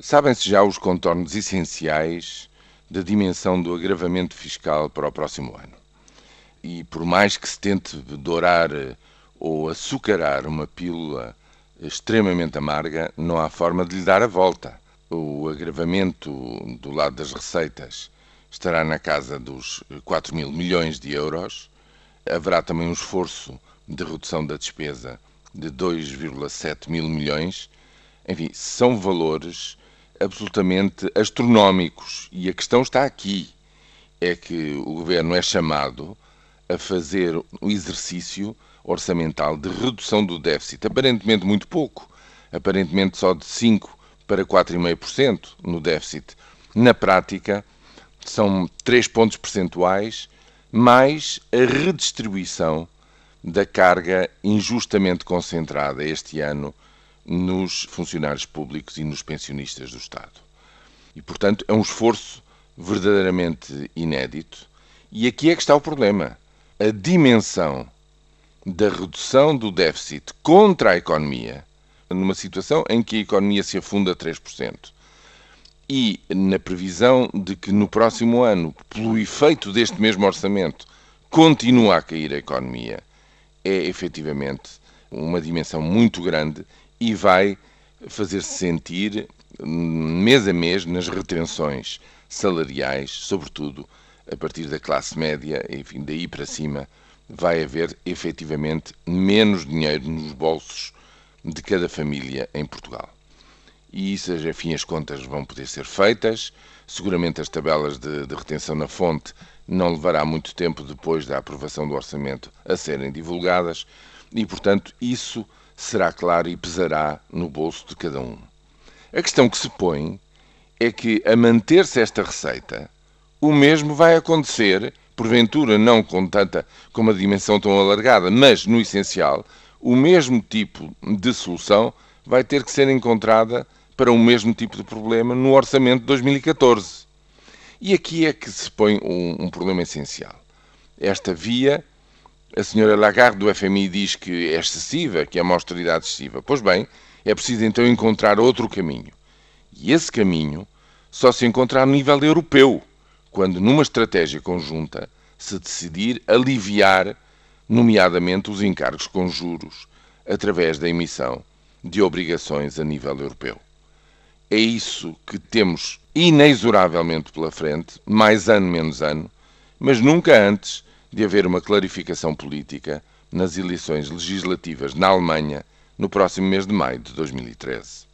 Sabem-se já os contornos essenciais da dimensão do agravamento fiscal para o próximo ano. E por mais que se tente dourar ou açucarar uma pílula extremamente amarga, não há forma de lhe dar a volta. O agravamento do lado das receitas estará na casa dos 4 mil milhões de euros. Haverá também um esforço de redução da despesa de 2,7 mil milhões. Enfim, são valores absolutamente astronómicos. E a questão está aqui: é que o governo é chamado a fazer um exercício orçamental de redução do déficit, aparentemente muito pouco, aparentemente só de 5 para 4,5% no déficit. Na prática, são 3 pontos percentuais mais a redistribuição da carga injustamente concentrada este ano nos funcionários públicos e nos pensionistas do Estado. E, portanto, é um esforço verdadeiramente inédito. E aqui é que está o problema. A dimensão da redução do déficit contra a economia, numa situação em que a economia se afunda 3%, e na previsão de que no próximo ano, pelo efeito deste mesmo orçamento, continua a cair a economia, é efetivamente uma dimensão muito grande e vai fazer-se sentir mês a mês nas retenções salariais, sobretudo a partir da classe média, enfim, daí para cima, vai haver efetivamente menos dinheiro nos bolsos de cada família em Portugal. E isso, enfim, as contas vão poder ser feitas. Seguramente as tabelas de, de retenção na fonte não levará muito tempo depois da aprovação do orçamento a serem divulgadas e, portanto, isso será claro e pesará no bolso de cada um. A questão que se põe é que, a manter-se esta receita, o mesmo vai acontecer, porventura não com tanta, com uma dimensão tão alargada, mas no essencial, o mesmo tipo de solução vai ter que ser encontrada para o mesmo tipo de problema no orçamento de 2014. E aqui é que se põe um, um problema essencial. Esta via a senhora Lagarde do FMI diz que é excessiva, que é uma austeridade excessiva. Pois bem, é preciso então encontrar outro caminho. E esse caminho só se encontra a nível europeu, quando numa estratégia conjunta se decidir aliviar, nomeadamente, os encargos com juros através da emissão de obrigações a nível europeu. É isso que temos inexoravelmente pela frente, mais ano menos ano, mas nunca antes de haver uma clarificação política nas eleições legislativas na Alemanha no próximo mês de maio de 2013.